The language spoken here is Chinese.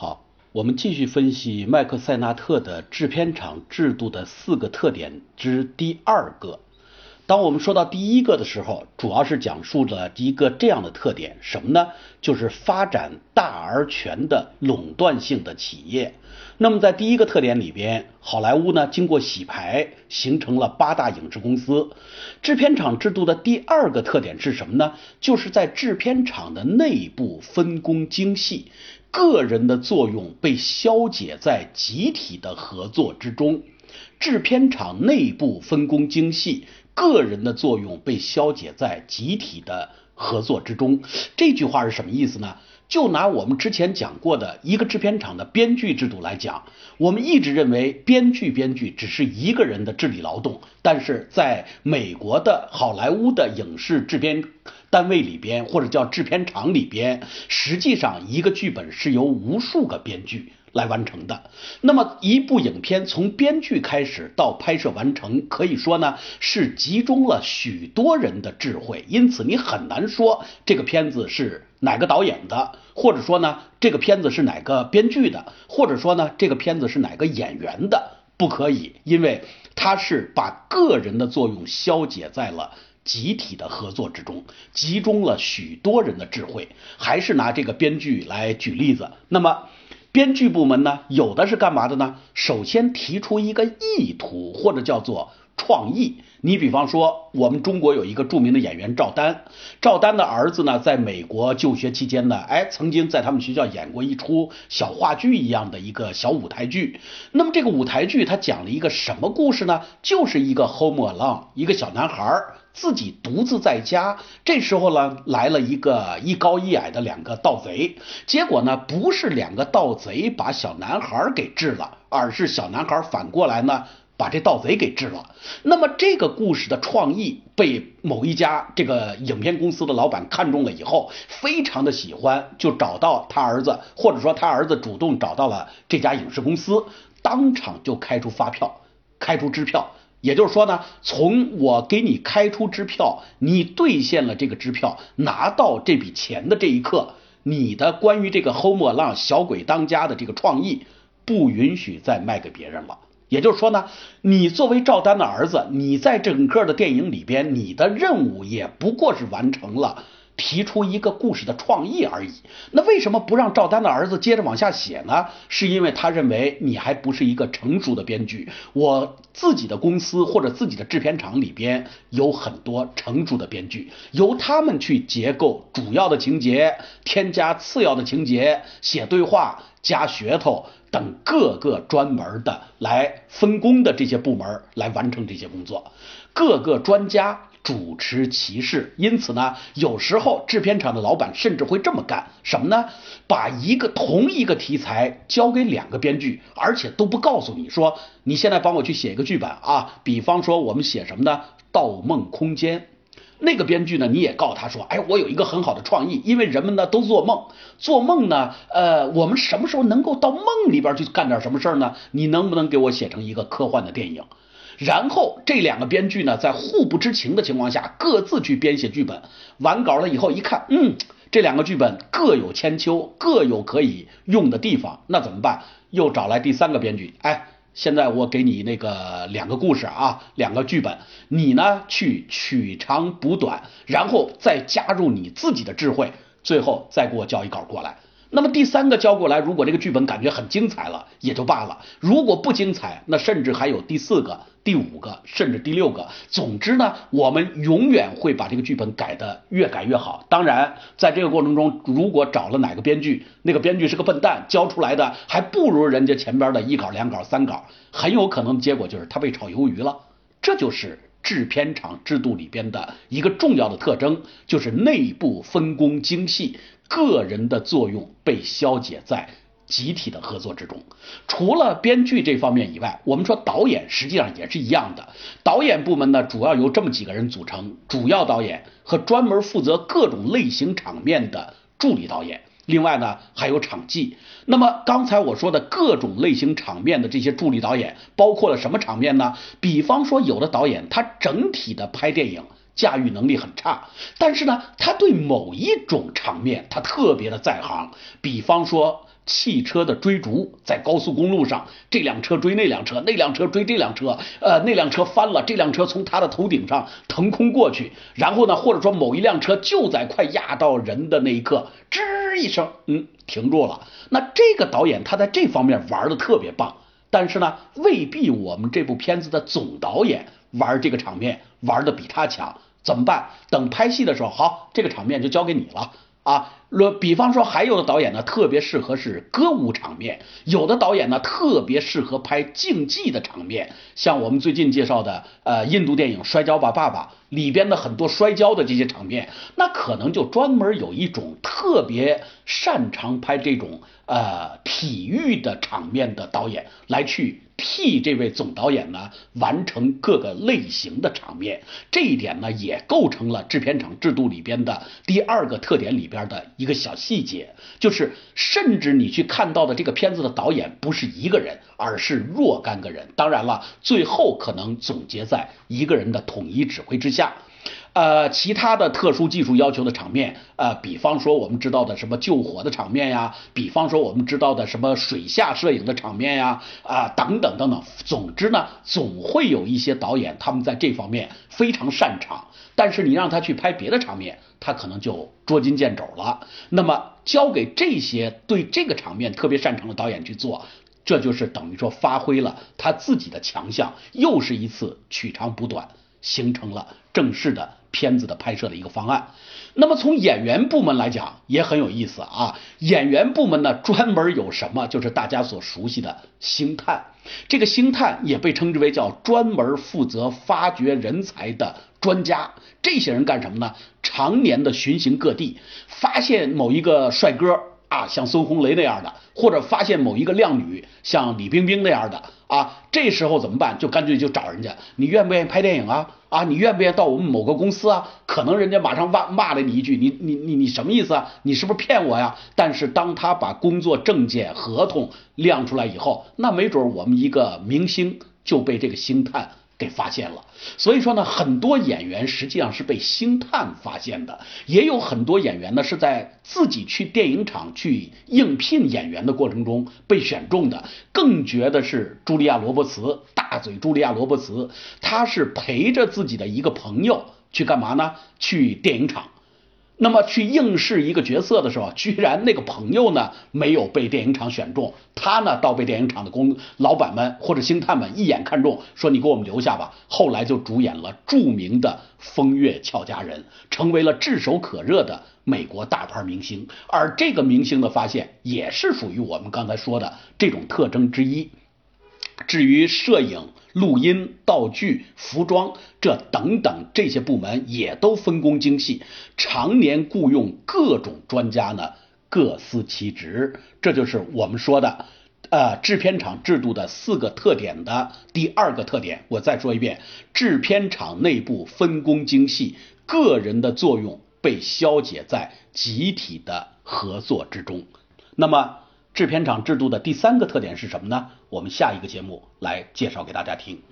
好，我们继续分析麦克塞纳特的制片厂制度的四个特点之第二个。当我们说到第一个的时候，主要是讲述了一个这样的特点，什么呢？就是发展大而全的垄断性的企业。那么在第一个特点里边，好莱坞呢经过洗牌，形成了八大影视公司。制片厂制度的第二个特点是什么呢？就是在制片厂的内部分工精细，个人的作用被消解在集体的合作之中。制片厂内部分工精细。个人的作用被消解在集体的合作之中，这句话是什么意思呢？就拿我们之前讲过的一个制片厂的编剧制度来讲，我们一直认为编剧编剧只是一个人的智力劳动，但是在美国的好莱坞的影视制片单位里边，或者叫制片厂里边，实际上一个剧本是由无数个编剧。来完成的。那么一部影片从编剧开始到拍摄完成，可以说呢是集中了许多人的智慧。因此你很难说这个片子是哪个导演的，或者说呢这个片子是哪个编剧的，或者说呢这个片子是哪个演员的，不可以，因为它是把个人的作用消解在了集体的合作之中，集中了许多人的智慧。还是拿这个编剧来举例子，那么。编剧部门呢，有的是干嘛的呢？首先提出一个意图，或者叫做创意。你比方说，我们中国有一个著名的演员赵丹，赵丹的儿子呢，在美国就学期间呢，哎，曾经在他们学校演过一出小话剧一样的一个小舞台剧。那么这个舞台剧它讲了一个什么故事呢？就是一个 home alone，一个小男孩。自己独自在家，这时候呢，来了一个一高一矮的两个盗贼。结果呢，不是两个盗贼把小男孩给治了，而是小男孩反过来呢，把这盗贼给治了。那么这个故事的创意被某一家这个影片公司的老板看中了以后，非常的喜欢，就找到他儿子，或者说他儿子主动找到了这家影视公司，当场就开出发票，开出支票。也就是说呢，从我给你开出支票，你兑现了这个支票，拿到这笔钱的这一刻，你的关于这个 Home 浪小鬼当家的这个创意不允许再卖给别人了。也就是说呢，你作为赵丹的儿子，你在整个的电影里边，你的任务也不过是完成了。提出一个故事的创意而已。那为什么不让赵丹的儿子接着往下写呢？是因为他认为你还不是一个成熟的编剧。我自己的公司或者自己的制片厂里边有很多成熟的编剧，由他们去结构主要的情节，添加次要的情节，写对话，加噱头等各个专门的来分工的这些部门来完成这些工作，各个专家。主持其事，因此呢，有时候制片厂的老板甚至会这么干，什么呢？把一个同一个题材交给两个编剧，而且都不告诉你说，你现在帮我去写一个剧本啊。比方说我们写什么呢？《盗梦空间》，那个编剧呢，你也告诉他说，哎，我有一个很好的创意，因为人们呢都做梦，做梦呢，呃，我们什么时候能够到梦里边去干点什么事儿呢？你能不能给我写成一个科幻的电影？然后这两个编剧呢，在互不知情的情况下，各自去编写剧本。完稿了以后一看，嗯，这两个剧本各有千秋，各有可以用的地方。那怎么办？又找来第三个编剧，哎，现在我给你那个两个故事啊，两个剧本，你呢去取长补短，然后再加入你自己的智慧，最后再给我交一稿过来。那么第三个交过来，如果这个剧本感觉很精彩了，也就罢了；如果不精彩，那甚至还有第四个、第五个，甚至第六个。总之呢，我们永远会把这个剧本改得越改越好。当然，在这个过程中，如果找了哪个编剧，那个编剧是个笨蛋，交出来的还不如人家前边的一稿、两稿、三稿，很有可能结果就是他被炒鱿鱼了。这就是制片厂制度里边的一个重要的特征，就是内部分工精细。个人的作用被消解在集体的合作之中。除了编剧这方面以外，我们说导演实际上也是一样的。导演部门呢，主要由这么几个人组成：主要导演和专门负责各种类型场面的助理导演。另外呢，还有场记。那么刚才我说的各种类型场面的这些助理导演，包括了什么场面呢？比方说，有的导演他整体的拍电影。驾驭能力很差，但是呢，他对某一种场面他特别的在行。比方说汽车的追逐，在高速公路上，这辆车追那辆车，那辆车追这辆车，呃，那辆车翻了，这辆车从他的头顶上腾空过去，然后呢，或者说某一辆车就在快压到人的那一刻，吱一声，嗯，停住了。那这个导演他在这方面玩的特别棒，但是呢，未必我们这部片子的总导演玩这个场面玩的比他强。怎么办？等拍戏的时候，好，这个场面就交给你了啊。若比方说，还有的导演呢，特别适合是歌舞场面；有的导演呢，特别适合拍竞技的场面。像我们最近介绍的，呃，印度电影《摔跤吧，爸爸》里边的很多摔跤的这些场面，那可能就专门有一种特别擅长拍这种呃体育的场面的导演来去替这位总导演呢完成各个类型的场面。这一点呢，也构成了制片厂制度里边的第二个特点里边的。一个小细节，就是甚至你去看到的这个片子的导演不是一个人，而是若干个人。当然了，最后可能总结在一个人的统一指挥之下。下呃，其他的特殊技术要求的场面，呃，比方说我们知道的什么救火的场面呀，比方说我们知道的什么水下摄影的场面呀，啊，等等等等。总之呢，总会有一些导演他们在这方面非常擅长，但是你让他去拍别的场面，他可能就捉襟见肘了。那么交给这些对这个场面特别擅长的导演去做，这就是等于说发挥了他自己的强项，又是一次取长补短，形成了正式的。片子的拍摄的一个方案，那么从演员部门来讲也很有意思啊。演员部门呢，专门有什么？就是大家所熟悉的星探。这个星探也被称之为叫专门负责发掘人才的专家。这些人干什么呢？常年的巡行各地，发现某一个帅哥啊，像孙红雷那样的，或者发现某一个靓女，像李冰冰那样的啊，这时候怎么办？就干脆就找人家，你愿不愿意拍电影啊？啊，你愿不愿意到我们某个公司啊？可能人家马上骂骂了你一句，你你你你什么意思啊？你是不是骗我呀？但是当他把工作证件、合同亮出来以后，那没准我们一个明星就被这个星探。给发现了，所以说呢，很多演员实际上是被星探发现的，也有很多演员呢是在自己去电影厂去应聘演员的过程中被选中的。更绝的是茱莉亚·罗伯茨，大嘴茱莉亚·罗伯茨，她是陪着自己的一个朋友去干嘛呢？去电影厂。那么去应试一个角色的时候，居然那个朋友呢没有被电影厂选中，他呢倒被电影厂的工老板们或者星探们一眼看中，说你给我们留下吧。后来就主演了著名的《风月俏佳人》，成为了炙手可热的美国大牌明星。而这个明星的发现，也是属于我们刚才说的这种特征之一。至于摄影、录音、道具、服装这等等这些部门也都分工精细，常年雇佣各种专家呢，各司其职。这就是我们说的，呃，制片厂制度的四个特点的第二个特点。我再说一遍，制片厂内部分工精细，个人的作用被消解在集体的合作之中。那么。制片厂制度的第三个特点是什么呢？我们下一个节目来介绍给大家听。